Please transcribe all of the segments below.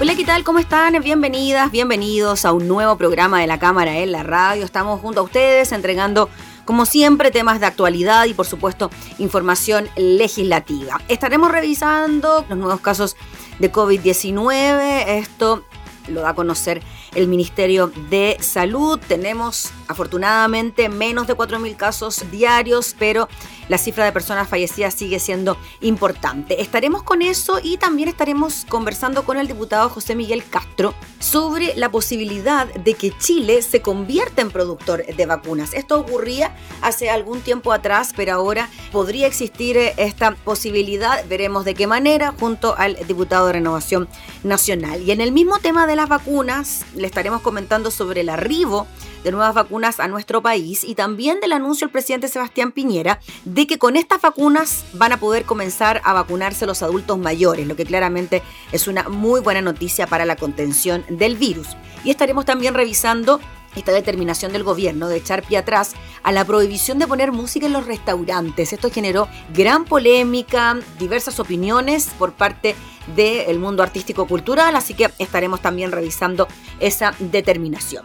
Hola, ¿qué tal? ¿Cómo están? Bienvenidas, bienvenidos a un nuevo programa de la Cámara en la Radio. Estamos junto a ustedes entregando, como siempre, temas de actualidad y, por supuesto, información legislativa. Estaremos revisando los nuevos casos de COVID-19. Esto lo da a conocer el Ministerio de Salud. Tenemos afortunadamente menos de 4.000 casos diarios, pero la cifra de personas fallecidas sigue siendo importante. Estaremos con eso y también estaremos conversando con el diputado José Miguel Castro sobre la posibilidad de que Chile se convierta en productor de vacunas. Esto ocurría hace algún tiempo atrás, pero ahora podría existir esta posibilidad. Veremos de qué manera junto al diputado de Renovación Nacional. Y en el mismo tema de las vacunas, le estaremos comentando sobre el arribo de nuevas vacunas a nuestro país y también del anuncio del presidente Sebastián Piñera de que con estas vacunas van a poder comenzar a vacunarse los adultos mayores, lo que claramente es una muy buena noticia para la contención del virus. Y estaremos también revisando esta determinación del gobierno de echar pie atrás a la prohibición de poner música en los restaurantes. Esto generó gran polémica, diversas opiniones por parte del mundo artístico-cultural, así que estaremos también revisando esa determinación.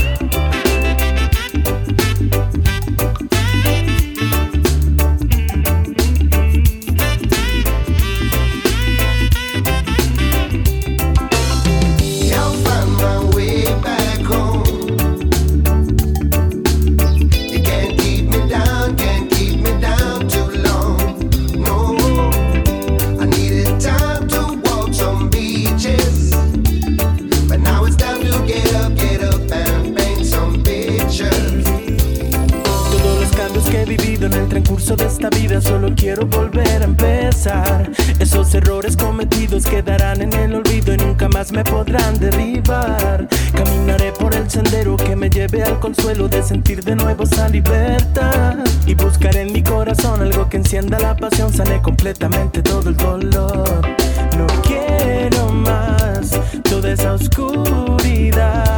de esta vida Solo quiero volver a empezar. Esos errores cometidos quedarán en el olvido Y nunca más me podrán derribar. Caminaré por el sendero que me lleve al consuelo De sentir de nuevo esa libertad. Y buscaré en mi corazón algo que encienda la pasión Sane completamente todo el dolor. No quiero más toda esa oscuridad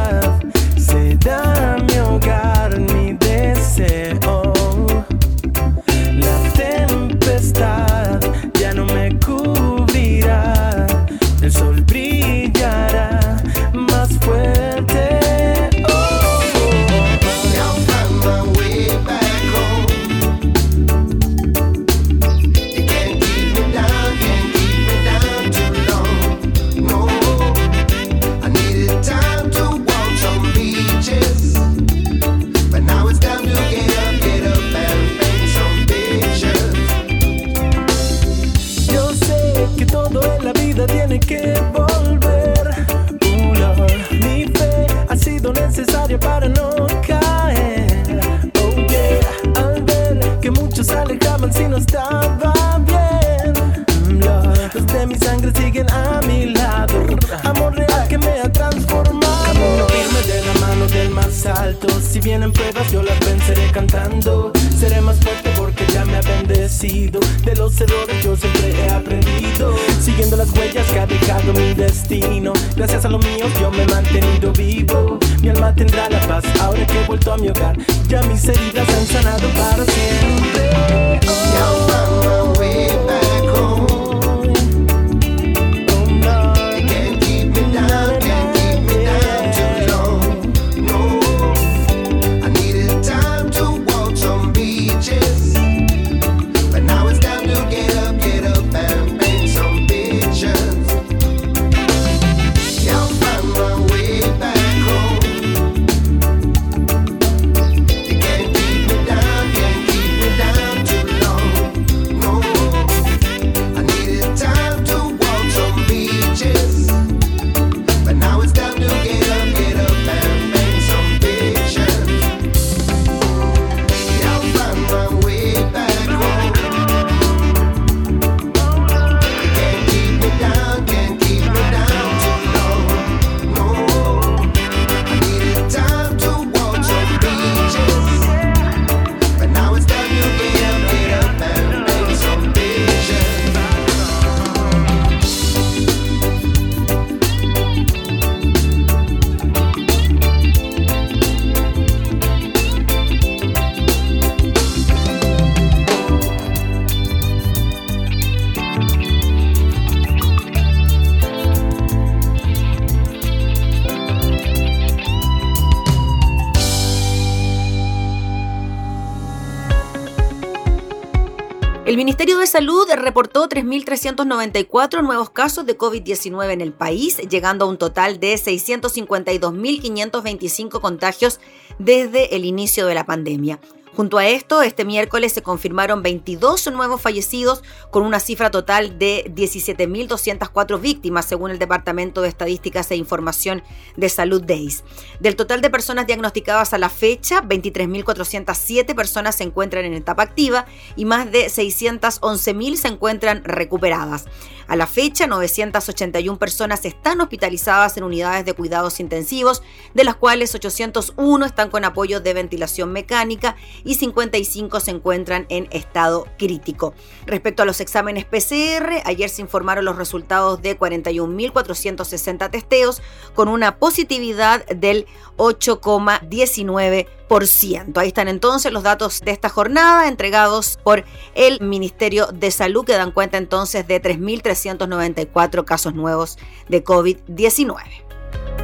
Salud reportó 3.394 nuevos casos de COVID-19 en el país, llegando a un total de 652.525 contagios desde el inicio de la pandemia. Junto a esto, este miércoles se confirmaron 22 nuevos fallecidos con una cifra total de 17.204 víctimas, según el Departamento de Estadísticas e Información de Salud DEIS. Del total de personas diagnosticadas a la fecha, 23.407 personas se encuentran en etapa activa y más de 611.000 se encuentran recuperadas. A la fecha, 981 personas están hospitalizadas en unidades de cuidados intensivos, de las cuales 801 están con apoyo de ventilación mecánica y 55 se encuentran en estado crítico. Respecto a los exámenes PCR, ayer se informaron los resultados de 41.460 testeos con una positividad del 8,19%. Ahí están entonces los datos de esta jornada entregados por el Ministerio de Salud que dan cuenta entonces de 3.394 casos nuevos de COVID-19.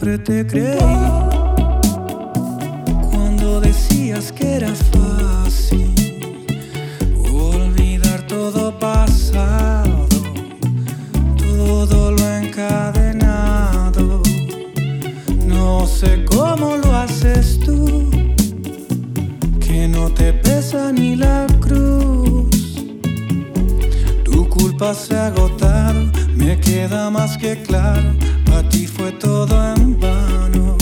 Siempre te creí cuando decías que era fácil olvidar todo pasado, todo lo encadenado. No sé cómo lo haces tú, que no te pesa ni la cruz. Tu culpa se ha agotado, me queda más que claro, todo en vano.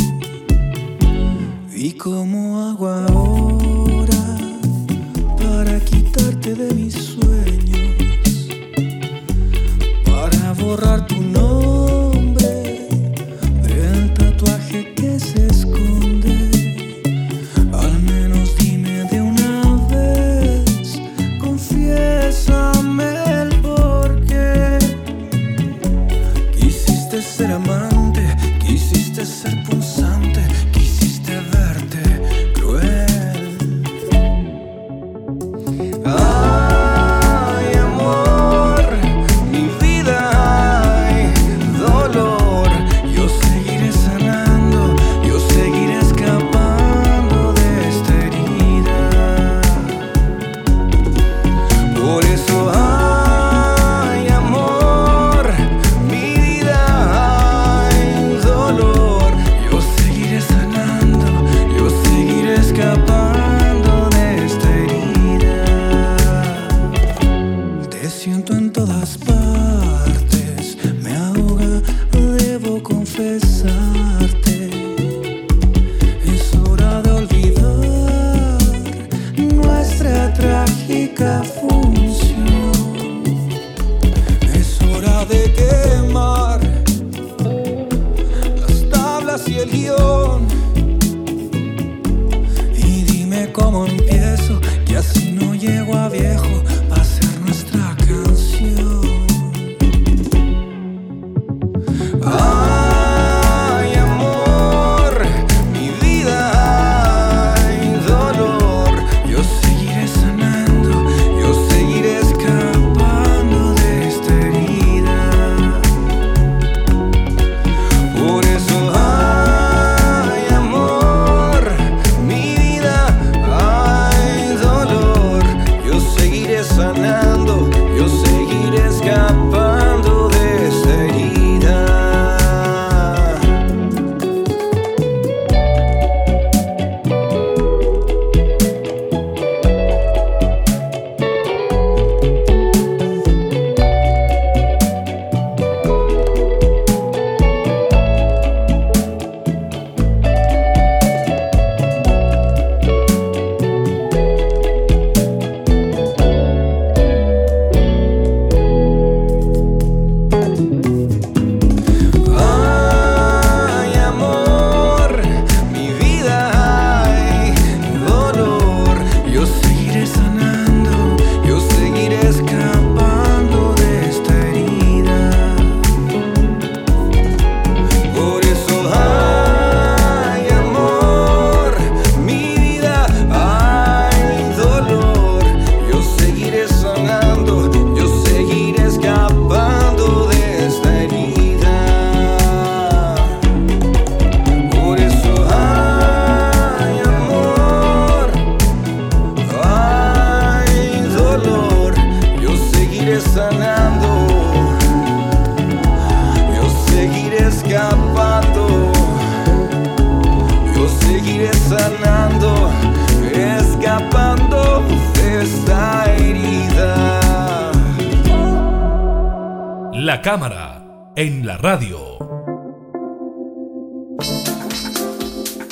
¿Y cómo hago ahora para quitarte de mis sueños? Para borrar tu nombre en la radio.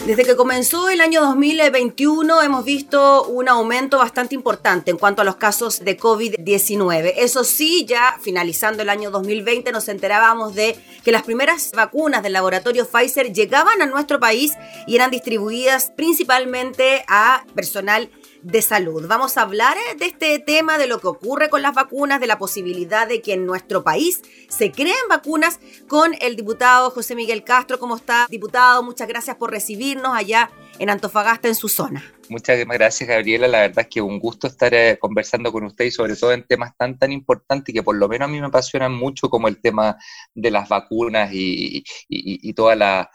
Desde que comenzó el año 2021 hemos visto un aumento bastante importante en cuanto a los casos de COVID-19. Eso sí, ya finalizando el año 2020 nos enterábamos de que las primeras vacunas del laboratorio Pfizer llegaban a nuestro país y eran distribuidas principalmente a personal de salud. Vamos a hablar eh, de este tema, de lo que ocurre con las vacunas, de la posibilidad de que en nuestro país se creen vacunas con el diputado José Miguel Castro. ¿Cómo está, diputado? Muchas gracias por recibirnos allá en Antofagasta, en su zona. Muchas gracias, Gabriela. La verdad es que un gusto estar eh, conversando con usted y sobre todo en temas tan, tan importantes que por lo menos a mí me apasionan mucho como el tema de las vacunas y, toda la,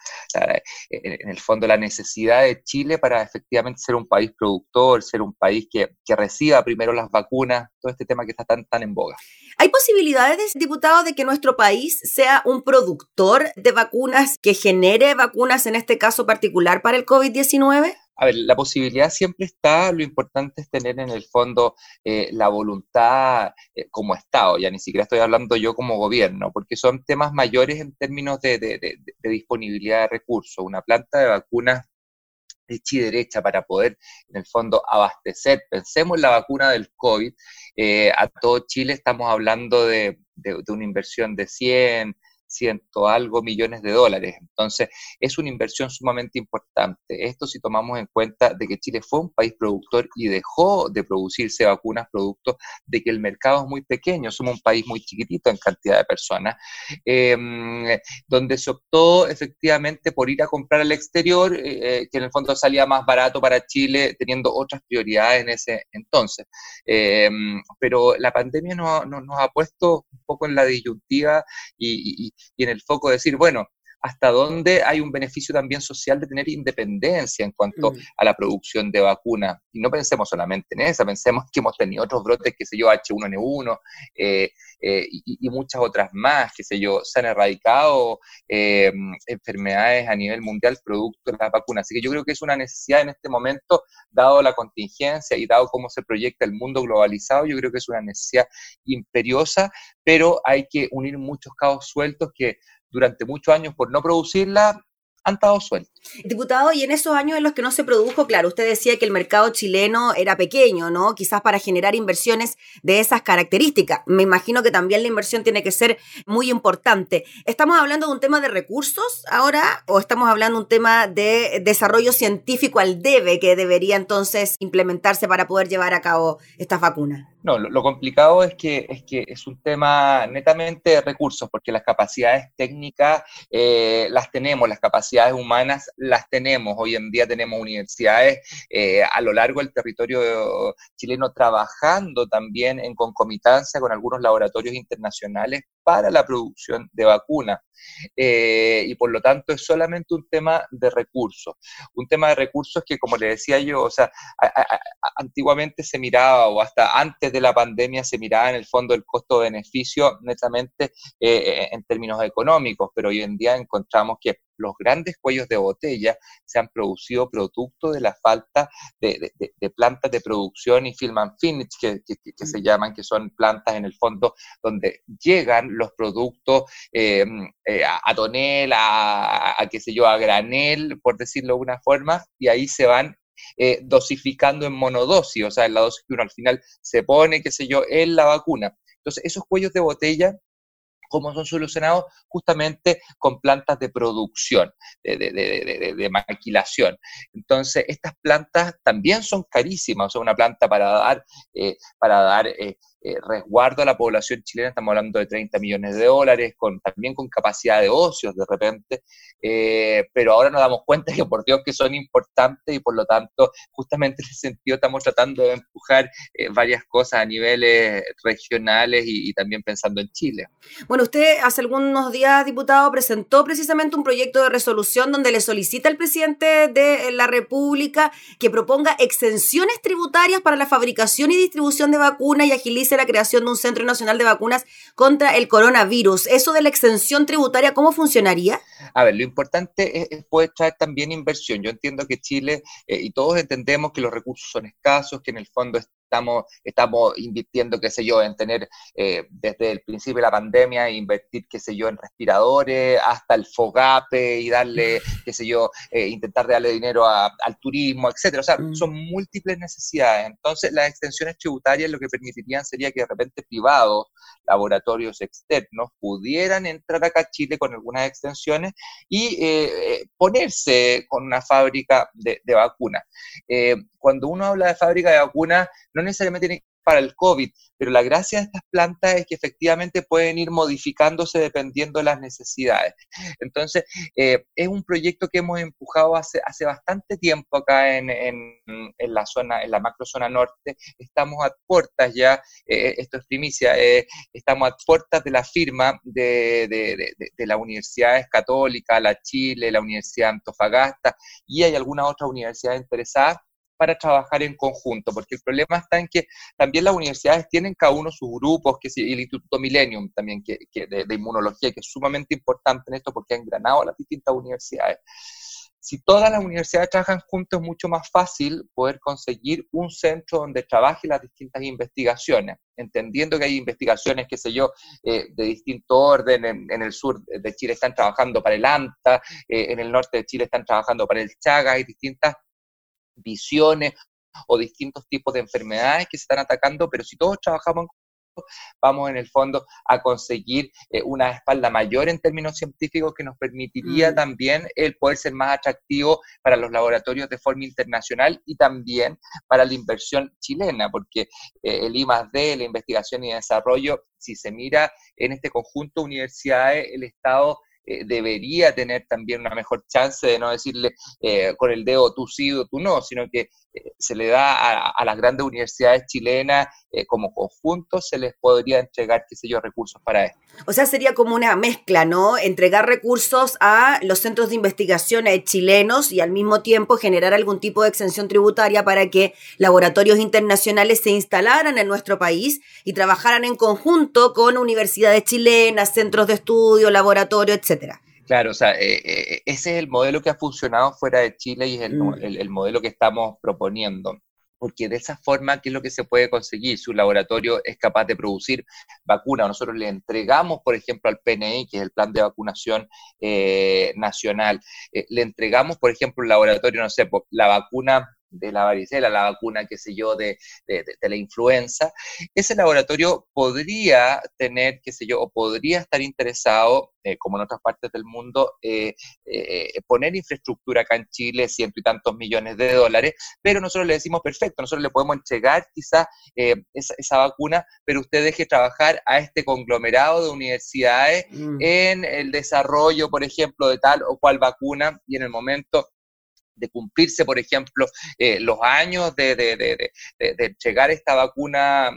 en el fondo, la necesidad de Chile para efectivamente ser un país productor, ser un país que, que reciba primero las vacunas, todo este tema que está tan, tan en boga. ¿Hay posibilidades, diputado, de que nuestro país sea un productor de vacunas que genere vacunas, en este caso particular, para el COVID-19? A ver, la posibilidad siempre está, lo importante es tener en el fondo eh, la voluntad eh, como Estado, ya ni siquiera estoy hablando yo como gobierno, porque son temas mayores en términos de, disponibilidad de recursos. Una planta de vacunas hecha y derecha para poder, en el fondo, abastecer. Pensemos en la vacuna del COVID. Eh, a todo Chile estamos hablando de, de, de, una inversión de 100, ciento algo millones de dólares. Entonces, es una inversión sumamente importante. Esto si tomamos en cuenta de que Chile fue un país productor y dejó de producirse vacunas producto de que el mercado es muy pequeño, somos un país muy chiquitito en cantidad de personas, em, donde se optó efectivamente por ir a comprar al exterior, eh, que en el fondo salía más barato para Chile, teniendo otras prioridades en ese entonces. Em, pero la pandemia nos, nos, ha puesto un poco en la disyuntiva y en el foco decir, bueno, hasta dónde hay un beneficio también social de tener independencia en cuanto mm. a la producción de vacunas. Y no pensemos solamente en esa, pensemos que hemos tenido otros brotes, qué sé yo, H1N1 eh, eh, y, muchas otras más, qué sé yo, se han erradicado eh, enfermedades a nivel mundial producto de las vacunas. Así que yo creo que es una necesidad en este momento, dado la contingencia y dado cómo se proyecta el mundo globalizado, yo creo que es una necesidad imperiosa, pero hay que unir muchos cabos sueltos que durante muchos años por no producirla han estado sueltos. Diputado, y en esos años en los que no se produjo, claro, usted decía que el mercado chileno era pequeño, ¿no? Quizás para generar inversiones de esas características. Me imagino que también la inversión tiene que ser muy importante. ¿Estamos hablando de un tema de recursos ahora o estamos hablando de un tema de desarrollo científico al debe que debería entonces implementarse para poder llevar a cabo estas vacunas? No, lo, complicado es que, es que es un tema netamente de recursos, porque las capacidades técnicas eh, las tenemos, las capacidades humanas las tenemos. Hoy en día tenemos universidades eh, a lo largo del territorio chileno trabajando también en concomitancia con algunos laboratorios internacionales para la producción de vacunas. Eh, y por lo tanto es solamente un tema de recursos. Un tema de recursos que, como le decía yo, o sea, antiguamente se miraba, o hasta antes de la pandemia se miraba en el fondo el costo-beneficio netamente eh, en términos económicos, pero hoy en día encontramos que los grandes cuellos de botella se han producido producto de la falta de, plantas de producción y film and finish, que, se llaman, que son plantas en el fondo donde llegan los productos eh, eh, a, tonel, a, qué sé yo, a granel, por decirlo de una forma, y ahí se van eh, dosificando en monodosis, o sea, en la dosis que uno al final se pone, qué sé yo, en la vacuna. Entonces, esos cuellos de botella cómo son solucionados justamente con plantas de producción, de, maquilación. Entonces, estas plantas también son carísimas, o sea, una planta para dar, eh, para dar eh, eh, resguardo a la población chilena, estamos hablando de 30 millones de dólares, con, también con capacidad de ocios de repente, eh, pero ahora nos damos cuenta que por Dios que son importantes y por lo tanto justamente en ese sentido estamos tratando de empujar eh, varias cosas a niveles regionales y, y, también pensando en Chile. Bueno, usted hace algunos días, diputado, presentó precisamente un proyecto de resolución donde le solicita al presidente de la República que proponga exenciones tributarias para la fabricación y distribución de vacunas y agilice la creación de un Centro Nacional de Vacunas contra el coronavirus. ¿Eso de la extensión tributaria, cómo funcionaría? A ver, lo importante es, poder traer también inversión. Yo entiendo que Chile, eh, y todos entendemos que los recursos son escasos, que en el fondo estamos, estamos invirtiendo, qué sé yo, en tener eh, desde el principio de la pandemia, invertir, qué sé yo, en respiradores, hasta el FOGAPE y darle, qué sé yo, eh, intentar darle dinero al turismo, etcétera. O sea, Mm. son múltiples necesidades. Entonces, las extensiones tributarias lo que permitirían sería que de repente privados, laboratorios externos, pudieran entrar acá a Chile con algunas extensiones y eh, eh, ponerse con una fábrica de, de vacunas. Eh, cuando uno habla de fábrica de vacunas, no necesariamente tiene para el COVID, pero la gracia de estas plantas es que efectivamente pueden ir modificándose dependiendo de las necesidades. Entonces, eh, es un proyecto que hemos empujado hace, hace bastante tiempo acá en, en, la zona, en la macrozona norte. Estamos a puertas ya, eh, esto es primicia, eh, estamos a puertas de la firma de, de, de, de, la universidades católicas, la Chile, la Universidad Antofagasta, y hay algunas otras universidades interesadas para trabajar en conjunto, porque el problema está en que también las universidades tienen cada uno sus grupos, que sí, el Instituto Millennium también que, de, inmunología, que es sumamente importante en esto porque ha engranado las distintas universidades. Si todas las universidades trabajan juntos, es mucho más fácil poder conseguir un centro donde trabaje las distintas investigaciones, entendiendo que hay investigaciones, qué sé yo, eh, de distinto orden, en, en, el sur de Chile están trabajando para el ANTA, eh, en el norte de Chile están trabajando para el Chaga, hay distintas visiones o distintos tipos de enfermedades que se están atacando, pero si todos trabajamos en vamos en el fondo a conseguir eh, una espalda mayor en términos científicos que nos permitiría mm. también el poder ser más atractivo para los laboratorios de forma internacional y también para la inversión chilena, porque eh, el I D, la investigación y desarrollo, si se mira en este conjunto de universidades, el Estado eh, debería tener también una mejor chance de no decirle eh, con el dedo tú sí o tú no, sino que eh, se le da a, a, las grandes universidades chilenas como conjunto, se les podría entregar, qué sé yo, recursos para esto. O sea, sería como una mezcla, ¿no? Entregar recursos a los centros de investigación chilenos y al mismo tiempo generar algún tipo de exención tributaria para que laboratorios internacionales se instalaran en nuestro país y trabajaran en conjunto con universidades chilenas, centros de estudio, laboratorios, etcétera. Claro, o sea, eh, eh, ese es el modelo que ha funcionado fuera de Chile y es el, mm. el, el modelo que estamos proponiendo porque de esa forma, ¿qué es lo que se puede conseguir? Su laboratorio es capaz de producir vacuna. Nosotros le entregamos, por ejemplo, al PNI, que es el Plan de Vacunación eh, Nacional, eh, le entregamos, por ejemplo, un laboratorio, no sé, la vacuna de la varicela, la vacuna, qué sé yo, de, de, de, la influenza, ese laboratorio podría tener, qué sé yo, o podría estar interesado, eh, como en otras partes del mundo, eh, eh, poner infraestructura acá en Chile, ciento y tantos millones de dólares, pero nosotros le decimos, perfecto, nosotros le podemos entregar quizás esa, esa, vacuna, pero usted deje trabajar a este conglomerado de universidades mm. en el desarrollo, por ejemplo, de tal o cual vacuna, y en el momento de cumplirse, por ejemplo, eh, los años de, de, de, de, entregar esta vacuna a,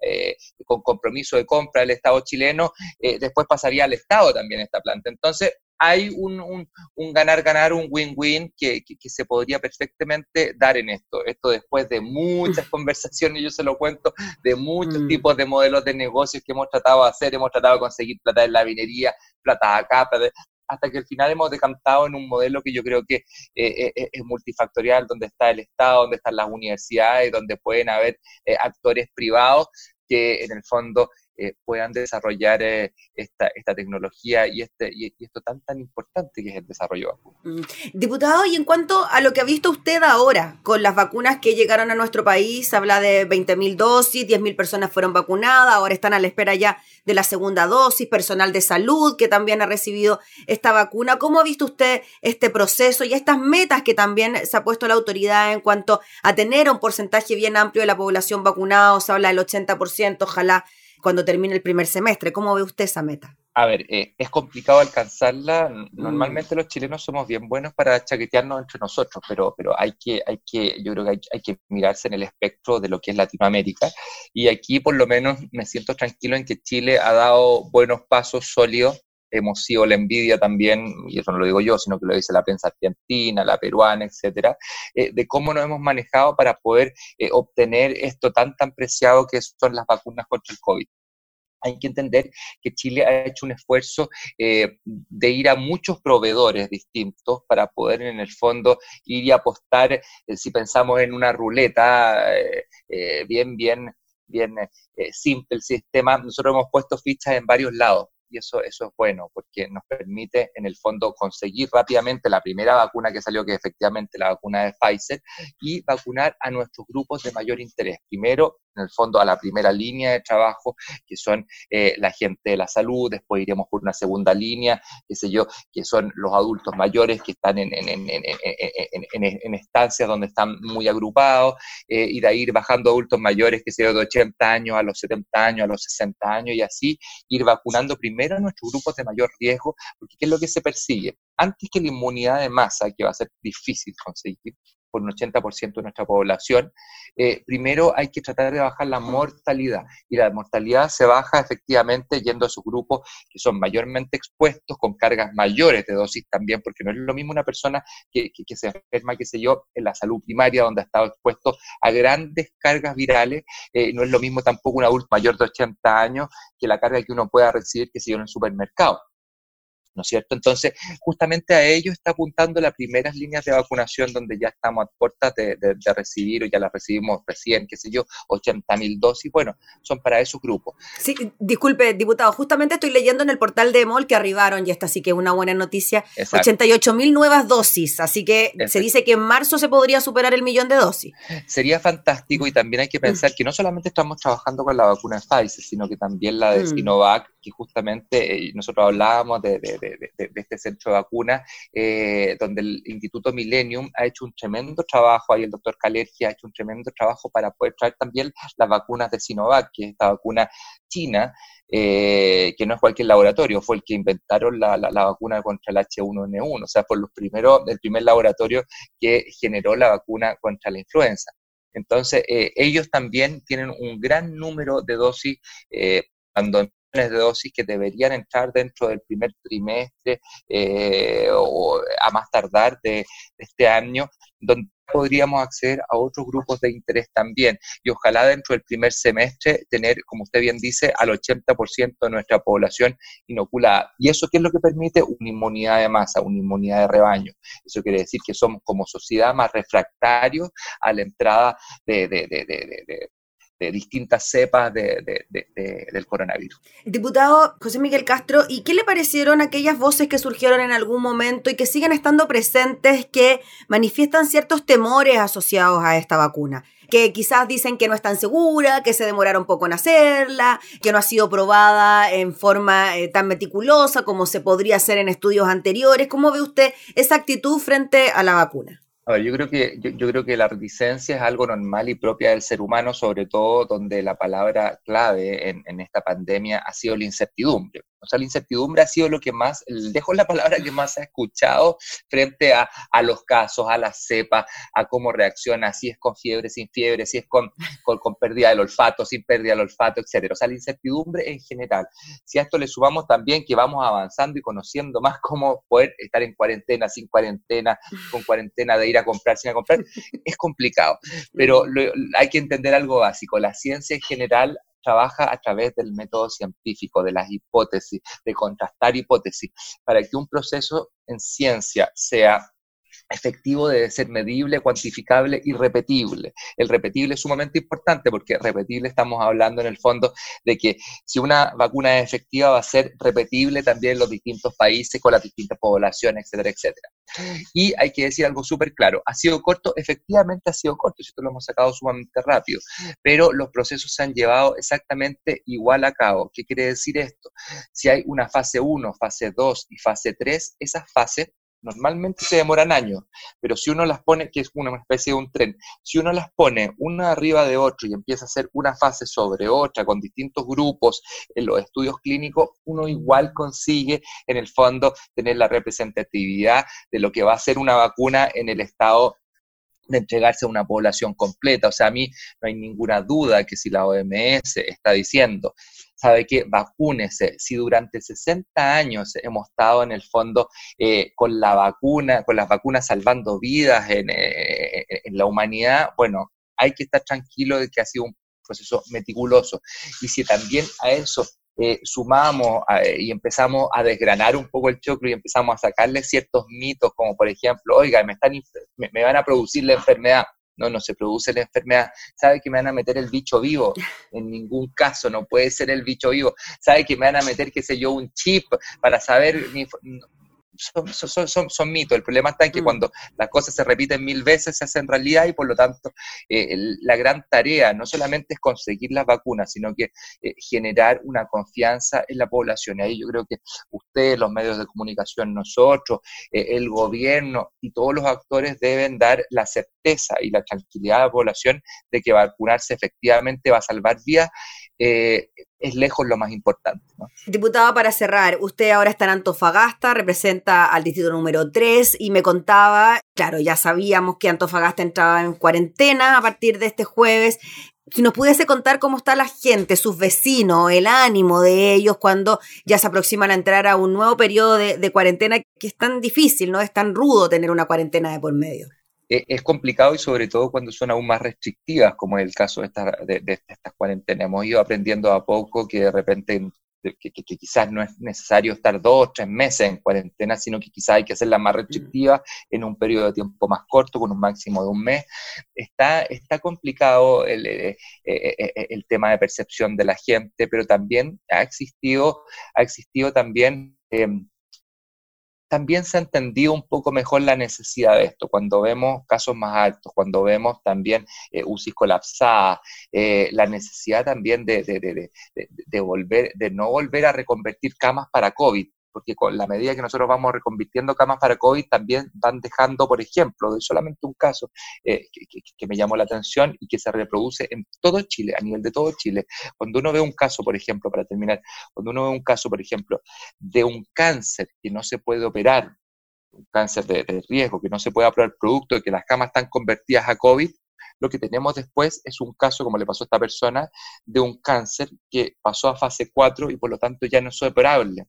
eh, con compromiso de compra del Estado chileno, eh, después pasaría al Estado también esta planta. Entonces, hay un ganar-ganar, un win-win que, que, se podría perfectamente dar en esto. Esto después de muchas conversaciones, yo se lo cuento, de muchos mm. tipos de modelos de negocios que hemos tratado de hacer, hemos tratado de conseguir plata en la minería, plata acá, plata hasta que al final hemos decantado en un modelo que yo creo que eh, eh, es multifactorial, donde está el Estado, donde están las universidades, donde pueden haber eh, actores privados que en el fondo eh, puedan desarrollar eh, esta, esta, tecnología y, este, y, esto tan tan importante que es el desarrollo vacuna. Mm. Diputado, y en cuanto a lo que ha visto usted ahora con las vacunas que llegaron a nuestro país, habla de 20.000 dosis, 10.000 personas fueron vacunadas, ahora están a la espera ya de la segunda dosis, personal de salud que también ha recibido esta vacuna. ¿Cómo ha visto usted este proceso y estas metas que también se ha puesto la autoridad en cuanto a tener un porcentaje bien amplio de la población vacunada? Se habla del 80%, ojalá cuando termine el primer semestre. ¿Cómo ve usted esa meta? A ver, eh, es complicado alcanzarla. Normalmente mm. los chilenos somos bien buenos para chaquetearnos entre nosotros, pero, pero hay que, hay que, yo creo que hay, hay, que mirarse en el espectro de lo que es Latinoamérica. Y aquí por lo menos me siento tranquilo en que Chile ha dado buenos pasos sólidos. Hemos sido la envidia también, y eso no lo digo yo, sino que lo dice la prensa argentina, la peruana, etcétera, eh, de cómo nos hemos manejado para poder eh, obtener esto tan, tan preciado que son las vacunas contra el COVID. Hay que entender que Chile ha hecho un esfuerzo eh, de ir a muchos proveedores distintos para poder en el fondo ir y apostar, si pensamos en una ruleta bien, bien, bien simple el sistema, nosotros hemos puesto fichas en varios lados y eso, eso es bueno porque nos permite en el fondo conseguir rápidamente la primera vacuna que salió, que efectivamente la vacuna de Pfizer, y vacunar a nuestros grupos de mayor interés. Primero, en el fondo a la primera línea de trabajo, que son eh, la gente de la salud, después iremos por una segunda línea, qué sé yo, que son los adultos mayores que están en, estancias donde están muy agrupados, eh, y de ahí ir bajando adultos mayores, que sé yo, de 80 años a los 70 años, a los 60 años, y así ir vacunando primero a nuestros grupos de mayor riesgo, porque ¿qué es lo que se persigue? Antes que la inmunidad de masa, que va a ser difícil conseguir, por un 80% de nuestra población, eh, primero hay que tratar de bajar la mortalidad. Y la mortalidad se baja efectivamente yendo a esos grupos que son mayormente expuestos, con cargas mayores de dosis también, porque no es lo mismo una persona que, se enferma, qué sé yo, en la salud primaria, donde ha estado expuesto a grandes cargas virales. Eh, no es lo mismo tampoco un adulto mayor de 80 años que la carga que uno pueda recibir, que sé yo, en el supermercado. ¿No es cierto? Entonces, justamente a ello está apuntando las primeras líneas de vacunación donde ya estamos a puertas de, recibir o ya las recibimos recién, qué sé yo, 80 mil dosis, bueno, son para esos grupos. Sí, disculpe, diputado, justamente estoy leyendo en el portal de MOL que arribaron, y esta sí que es una buena noticia, 88 mil nuevas dosis, así que se dice que en marzo se podría superar el millón de dosis. Sería fantástico y también hay que pensar que no solamente estamos trabajando con la vacuna Pfizer, sino que también la de mm. Sinovac, que justamente eh, nosotros hablábamos de este centro de vacunas, eh, donde el Instituto Millennium ha hecho un tremendo trabajo, ahí el doctor Calergi ha hecho un tremendo trabajo para poder traer también las vacunas de Sinovac, que es esta vacuna china, eh, que no es cualquier laboratorio, fue el que inventaron la, vacuna contra el H1N1, o sea, fue los primeros, el primer laboratorio que generó la vacuna contra la influenza. Entonces, eh, ellos también tienen un gran número de dosis cuando de dosis que deberían entrar dentro del primer trimestre eh, o a más tardar de, este año, donde podríamos acceder a otros grupos de interés también y ojalá dentro del primer semestre tener, como usted bien dice, al 80% de nuestra población inoculada. ¿Y eso qué es lo que permite? Una inmunidad de masa, una inmunidad de rebaño. Eso quiere decir que somos como sociedad más refractarios a la entrada de, de distintas cepas del coronavirus. Diputado José Miguel Castro, ¿y qué le parecieron aquellas voces que surgieron en algún momento y que siguen estando presentes que manifiestan ciertos temores asociados a esta vacuna? que quizás dicen que no es tan segura, que se demorara un poco en hacerla, que no ha sido probada en forma eh, tan meticulosa como se podría hacer en estudios anteriores. ¿Cómo ve usted esa actitud frente a la vacuna? A ver, yo creo que yo, creo que la reticencia es algo normal y propia del ser humano, sobre todo donde la palabra clave en, en esta pandemia ha sido la incertidumbre. O sea, la incertidumbre ha sido lo que más, dejo la palabra que más se ha escuchado frente a, los casos, a la cepa, a cómo reacciona, si es con fiebre, sin fiebre, si es con, con, pérdida del olfato, sin pérdida del olfato, etcétera. O sea, la incertidumbre en general. Si a esto le sumamos también que vamos avanzando y conociendo más cómo poder estar en cuarentena, sin cuarentena, con cuarentena de ir a comprar, sin a comprar, es complicado. Pero hay que entender algo básico. La ciencia en general trabaja a través del método científico, de las hipótesis, de contrastar hipótesis, para que un proceso en ciencia sea efectivo debe ser medible, cuantificable y repetible. El repetible es sumamente importante porque repetible estamos hablando en el fondo de que si una vacuna es efectiva va a ser repetible también en los distintos países con las distintas poblaciones, etcétera, etcétera. Y hay que decir algo súper claro, ha sido corto, efectivamente ha sido corto, esto lo hemos sacado sumamente rápido, pero los procesos se han llevado exactamente igual a cabo. ¿Qué quiere decir esto? Si hay una fase 1, fase 2 y fase 3, esas fases normalmente se demoran años, pero si uno las pone, que es una especie de un tren, si uno las pone una arriba de otro y empieza a hacer una fase sobre otra con distintos grupos en los estudios clínicos, uno igual consigue en el fondo tener la representatividad de lo que va a ser una vacuna en el estado de entregarse a una población completa. O sea, a mí no hay ninguna duda que si la OMS está diciendo, sabe que vacúnese, si durante 60 años hemos estado en el fondo eh, con la vacuna, con las vacunas salvando vidas en, eh, en la humanidad, bueno, hay que estar tranquilo de que ha sido un proceso meticuloso. Y si también a eso eh, sumamos eh, y empezamos a desgranar un poco el choclo y empezamos a sacarle ciertos mitos, como por ejemplo, oiga, me, están, me, me van a producir la enfermedad. No, no se produce la enfermedad. ¿Sabe que me van a meter el bicho vivo? En ningún caso, no puede ser el bicho vivo. ¿Sabe que me van a meter, qué sé yo, un chip para saber mi, son, son, son, son, mitos. El problema está en que Mm. cuando las cosas se repiten mil veces se hacen realidad y por lo tanto eh, el- la gran tarea no solamente es conseguir las vacunas, sino que eh, generar una confianza en la población. Y ahí yo creo que ustedes, los medios de comunicación, nosotros, eh, el gobierno y todos los actores deben dar la certeza y la tranquilidad a la población de que vacunarse efectivamente va a salvar vidas. Eh, es lejos lo más importante. ¿no? Diputada, para cerrar, usted ahora está en Antofagasta, representa al distrito número 3 y me contaba, claro, ya sabíamos que Antofagasta entraba en cuarentena a partir de este jueves. Si nos pudiese contar cómo está la gente, sus vecinos, el ánimo de ellos cuando ya se aproximan a entrar a un nuevo periodo de, de cuarentena que es tan difícil, ¿no? Es tan rudo tener una cuarentena de por medio. Eh, es complicado y sobre todo cuando son aún más restrictivas, como es el caso de, esta- de- de estas cuarentenas. Hemos ido aprendiendo a poco que de repente que, que- que quizás no es necesario estar dos o tres meses en cuarentena, sino que quizás hay que hacerla más restrictiva en un periodo de tiempo más corto, con un máximo de un mes. Está, está complicado el, eh, eh, eh, el tema de percepción de la gente, pero también ha existido, ha existido también... em, también se ha entendido un poco mejor la necesidad de esto, cuando vemos casos más altos, cuando vemos también eh, UCI colapsadas, eh, la necesidad también de, de, de, de, de volver, de no volver a reconvertir camas para COVID, porque con la medida que nosotros vamos reconvirtiendo camas para COVID, también van dejando, por ejemplo, de solamente un caso eh, que, me llamó la atención y que se reproduce en todo Chile, a nivel de todo Chile. Cuando uno ve un caso, por ejemplo, para terminar, cuando uno ve un caso, por ejemplo, de un cáncer que no se puede operar, un cáncer de, riesgo, que no se puede operar producto que las camas están convertidas a COVID, lo que tenemos después es un caso, como le pasó a esta persona, de un cáncer que pasó a fase 4 y por lo tanto ya no es operable.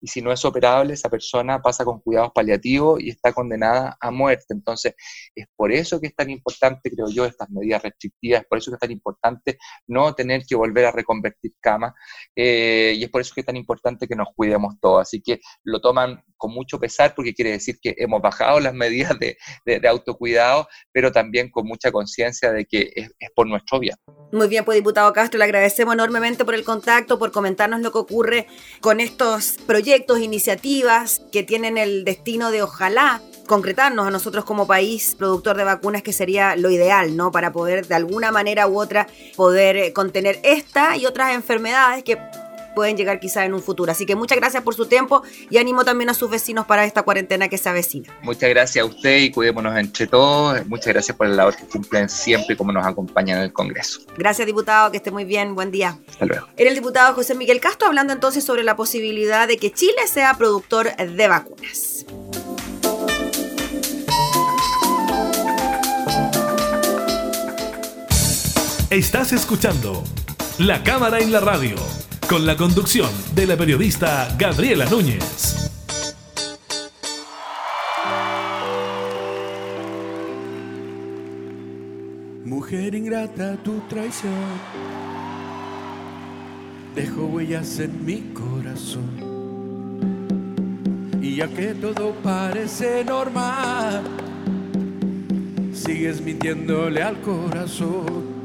Y si no es operable, esa persona pasa con cuidados paliativos y está condenada a muerte. Entonces, es por eso que es tan importante, creo yo, estas medidas restrictivas, es por eso que es tan importante no tener que volver a reconvertir camas, eh, y es por eso que es tan importante que nos cuidemos todos. Así que lo toman con mucho pesar porque quiere decir que hemos bajado las medidas de, de, autocuidado, pero también con mucha conciencia de que es, es, por nuestro bien. Muy bien, pues diputado Castro, le agradecemos enormemente por el contacto, por comentarnos lo que ocurre con estos proyectos, iniciativas que tienen el destino de ojalá concretarnos a nosotros como país productor de vacunas, que sería lo ideal, ¿no? Para poder de alguna manera u otra poder contener esta y otras enfermedades que pueden llegar quizá en un futuro. Así que muchas gracias por su tiempo y animo también a sus vecinos para esta cuarentena que se avecina. Muchas gracias a usted y cuidémonos entre todos. Muchas gracias por la labor que cumplen siempre y como nos acompañan en el Congreso. Gracias, diputado, que esté muy bien. Buen día. Hasta luego. Era el diputado José Miguel Castro hablando entonces sobre la posibilidad de que Chile sea productor de vacunas. Estás escuchando La Cámara en la Radio, con la conducción de la periodista Gabriela Núñez. Mujer ingrata, tu traición dejó huellas en mi corazón. Y ya que todo parece normal, sigues mintiéndole al corazón.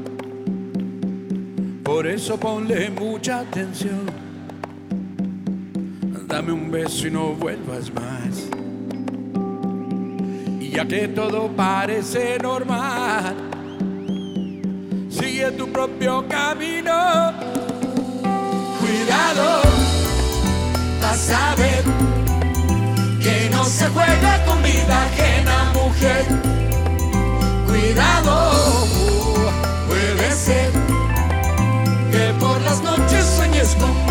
Por eso ponle mucha atención. Dame un beso y no vuelvas más. Y ya que todo parece normal, sigue tu propio camino. Cuidado, vas a ver que no se juega con vida ajena, mujer. Cuidado, puede ser por las noches sueñes conmigo.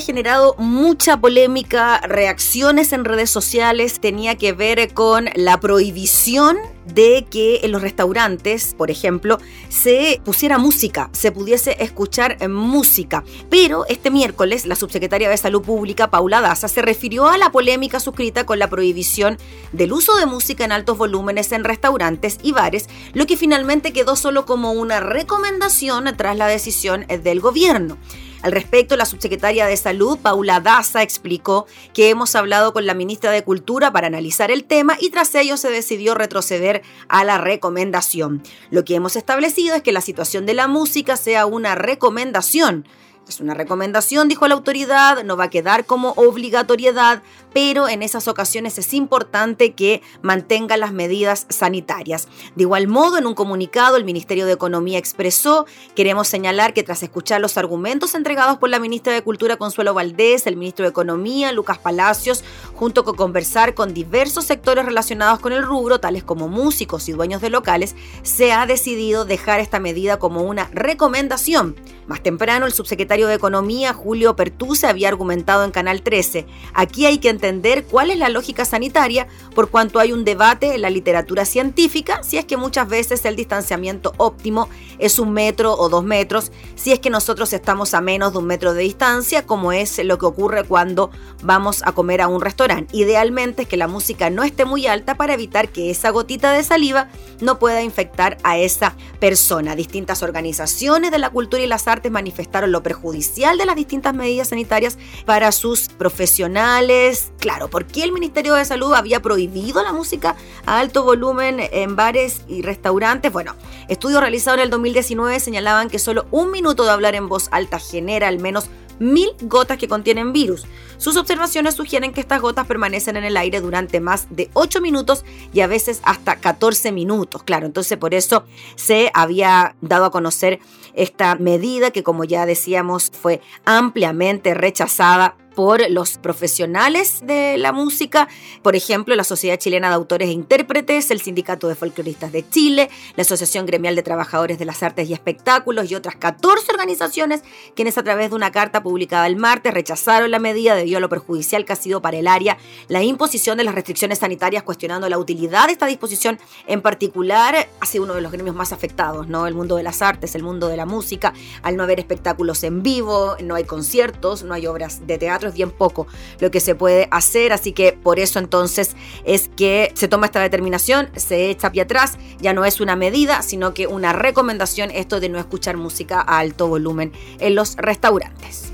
Generado mucha polémica, reacciones en redes sociales, tenía que ver con la prohibición de que en los restaurantes, por ejemplo, se pusiera música, se pudiese escuchar música. Pero este miércoles la subsecretaria de Salud Pública, Paula Daza, se refirió a la polémica suscrita con la prohibición del uso de música en altos volúmenes en restaurantes y bares, lo que finalmente quedó solo como una recomendación tras la decisión del gobierno. Al respecto, la subsecretaria de Salud, Paula Daza, explicó que hemos hablado con la ministra de Cultura para analizar el tema y tras ello se decidió retroceder a la recomendación. Lo que hemos establecido es que la situación de la música sea una recomendación. Es una recomendación, dijo la autoridad, no va a quedar como obligatoriedad, pero en esas ocasiones es importante que mantengan las medidas sanitarias. De igual modo, en un comunicado, el Ministerio de Economía expresó, queremos señalar que tras escuchar los argumentos entregados por la ministra de Cultura Consuelo Valdés, el ministro de Economía Lucas Palacios, junto con conversar con diversos sectores relacionados con el rubro, tales como músicos y dueños de locales, se ha decidido dejar esta medida como una recomendación. Más temprano, el subsecretario de Economía, Julio Pertusa, había argumentado en Canal 13. Aquí hay que entender cuál es la lógica sanitaria por cuanto hay un debate en la literatura científica, si es que muchas veces el distanciamiento óptimo es un metro o dos metros, si es que nosotros estamos a menos de un metro de distancia, como es lo que ocurre cuando vamos a comer a un restaurante. Idealmente es que la música no esté muy alta para evitar que esa gotita de saliva no pueda infectar a esa persona. Distintas organizaciones de la cultura y las artes manifestaron lo perjudicial de las distintas medidas sanitarias para sus profesionales. Claro, ¿por qué el Ministerio de Salud había prohibido la música a alto volumen en bares y restaurantes? Bueno, estudios realizados en el 2019 señalaban que solo un minuto de hablar en voz alta genera al menos mil gotas que contienen virus. Sus observaciones sugieren que estas gotas permanecen en el aire durante más de 8 minutos y a veces hasta 14 minutos. Claro, entonces por eso se había dado a conocer esta medida que como ya decíamos fue ampliamente rechazada por los profesionales de la música, por ejemplo, la Sociedad Chilena de Autores e Intérpretes, el Sindicato de Folcloristas de Chile, la Asociación Gremial de Trabajadores de las Artes y Espectáculos y otras 14 organizaciones, quienes a través de una carta publicada el martes rechazaron la medida debido a lo perjudicial que ha sido para el área la imposición de las restricciones sanitarias, cuestionando la utilidad de esta disposición. En particular, ha sido uno de los gremios más afectados, ¿no? El mundo de las artes, el mundo de la música, al no haber espectáculos en vivo, no hay conciertos, no hay obras de teatro es bien poco lo que se puede hacer, así que por eso entonces es que se toma esta determinación, se echa pie atrás, ya no es una medida, sino que una recomendación esto de no escuchar música a alto volumen en los restaurantes.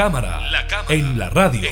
La cámara, en la radio.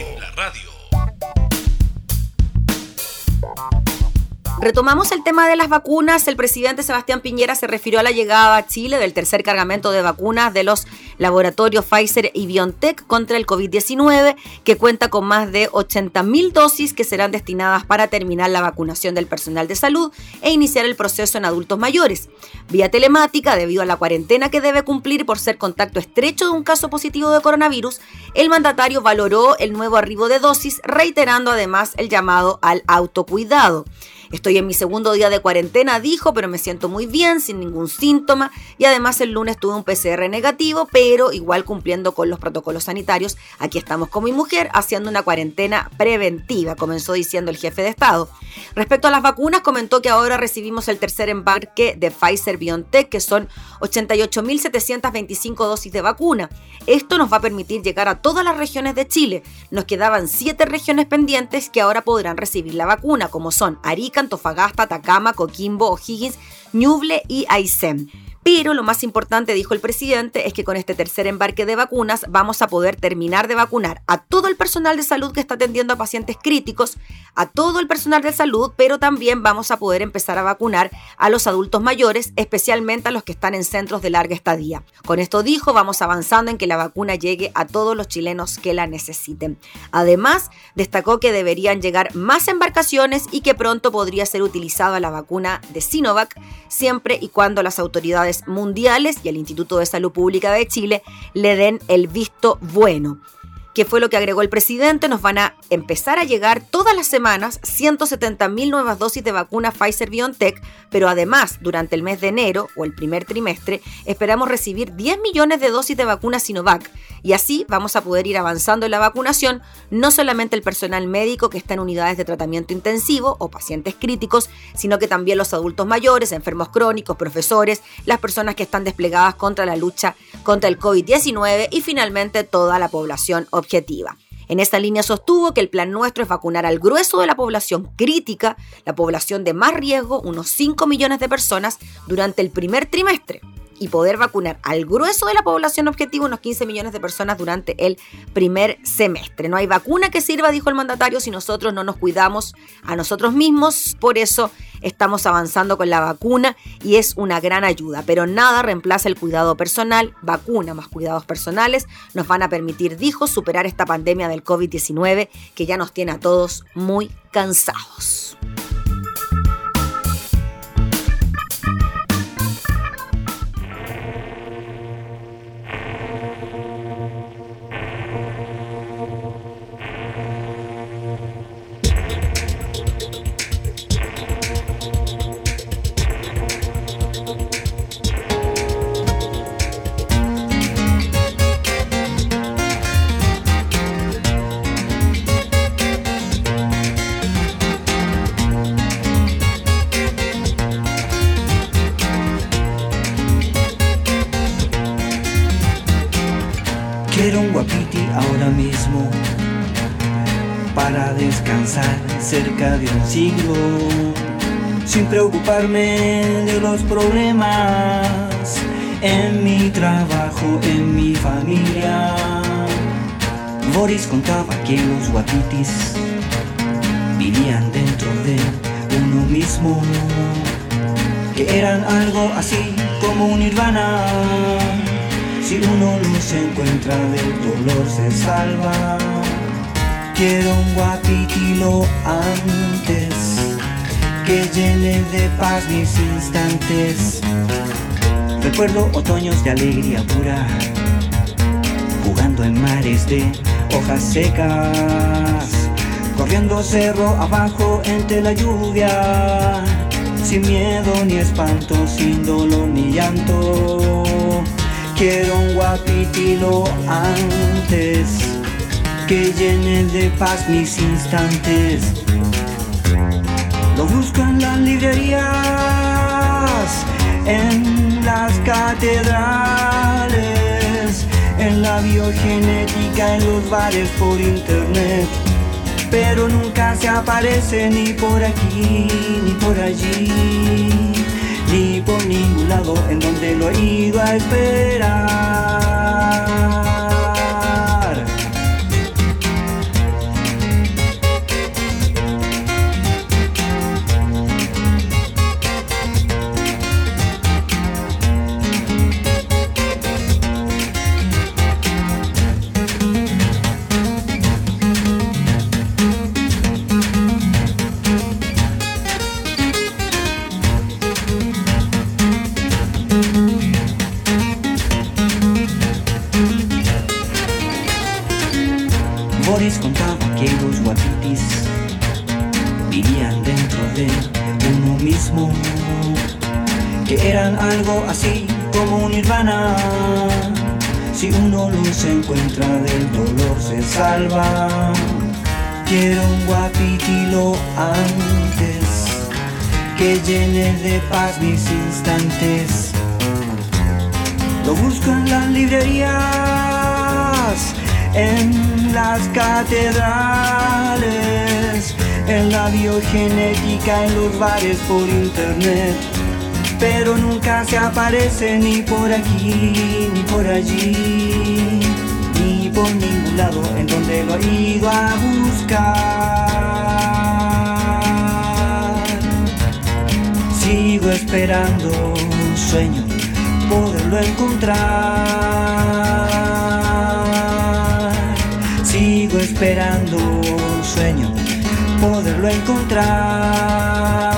Retomamos el tema de las vacunas. El presidente Sebastián Piñera se refirió a la llegada a Chile del tercer cargamento de vacunas de los laboratorios Pfizer y BioNTech contra el COVID-19, que cuenta con más de 80.000 dosis que serán destinadas para terminar la vacunación del personal de salud e iniciar el proceso en adultos mayores. Vía telemática, debido a la cuarentena que debe cumplir por ser contacto estrecho de un caso positivo de coronavirus, el mandatario valoró el nuevo arribo de dosis, reiterando además el llamado al autocuidado. Estoy en mi segundo día de cuarentena, dijo, pero me siento muy bien, sin ningún síntoma. Y además el lunes tuve un PCR negativo, pero igual cumpliendo con los protocolos sanitarios. Aquí estamos con mi mujer haciendo una cuarentena preventiva, comenzó diciendo el jefe de Estado. Respecto a las vacunas, comentó que ahora recibimos el tercer embarque de Pfizer BioNTech, que son 88.725 dosis de vacuna. Esto nos va a permitir llegar a todas las regiones de Chile. Nos quedaban siete regiones pendientes que ahora podrán recibir la vacuna, como son Arica, Antofagasta, Atacama, Coquimbo, O'Higgins, Ñuble y Aysén. Pero lo más importante, dijo el presidente, es que con este tercer embarque de vacunas vamos a poder terminar de vacunar a todo el personal de salud que está atendiendo a pacientes críticos, a todo el personal de salud, pero también vamos a poder empezar a vacunar a los adultos mayores, especialmente a los que están en centros de larga estadía. Con esto dijo, vamos avanzando en que la vacuna llegue a todos los chilenos que la necesiten. Además, destacó que deberían llegar más embarcaciones y que pronto podría ser utilizada la vacuna de Sinovac, siempre y cuando las autoridades mundiales y el Instituto de Salud Pública de Chile le den el visto bueno. ¿Qué fue lo que agregó el presidente? Nos van a empezar a llegar todas las semanas 170 mil nuevas dosis de vacuna Pfizer BioNTech, pero además, durante el mes de enero o el primer trimestre, esperamos recibir 10 millones de dosis de vacuna Sinovac. Y así vamos a poder ir avanzando en la vacunación, no solamente el personal médico que está en unidades de tratamiento intensivo o pacientes críticos, sino que también los adultos mayores, enfermos crónicos, profesores, las personas que están desplegadas contra la lucha contra el COVID-19 y finalmente toda la población objetiva. En esta línea sostuvo que el plan nuestro es vacunar al grueso de la población crítica, la población de más riesgo, unos 5 millones de personas, durante el primer trimestre y poder vacunar al grueso de la población objetivo, unos 15 millones de personas durante el primer semestre. No hay vacuna que sirva, dijo el mandatario, si nosotros no nos cuidamos a nosotros mismos. Por eso estamos avanzando con la vacuna y es una gran ayuda, pero nada reemplaza el cuidado personal. Vacuna más cuidados personales nos van a permitir, dijo, superar esta pandemia del COVID-19 que ya nos tiene a todos muy cansados. Para descansar cerca de un siglo sin preocuparme de los problemas en mi trabajo, en mi familia. Boris contaba que los guapitis vivían dentro de uno mismo, que eran algo así como un nirvana. Si uno los encuentra del dolor se salva. Quiero un guapitilo antes que llene de paz mis instantes. Recuerdo otoños de alegría pura, jugando en mares de hojas secas, corriendo cerro abajo entre la lluvia, sin miedo ni espanto, sin dolor ni llanto. Quiero un guapitilo antes que llene de paz mis instantes. Lo busco en las librerías, en las catedrales, en la biogenética, en los bares por internet. Pero nunca se aparece ni por aquí ni por allí ni por ningún lado en donde lo he ido a esperar. En los bares por internet. Pero nunca se aparece ni por aquí, ni por allí, ni por ningún lado en donde lo he ido a buscar. Sigo esperando, sueño poderlo encontrar. Sigo esperando, poderlo encontrar.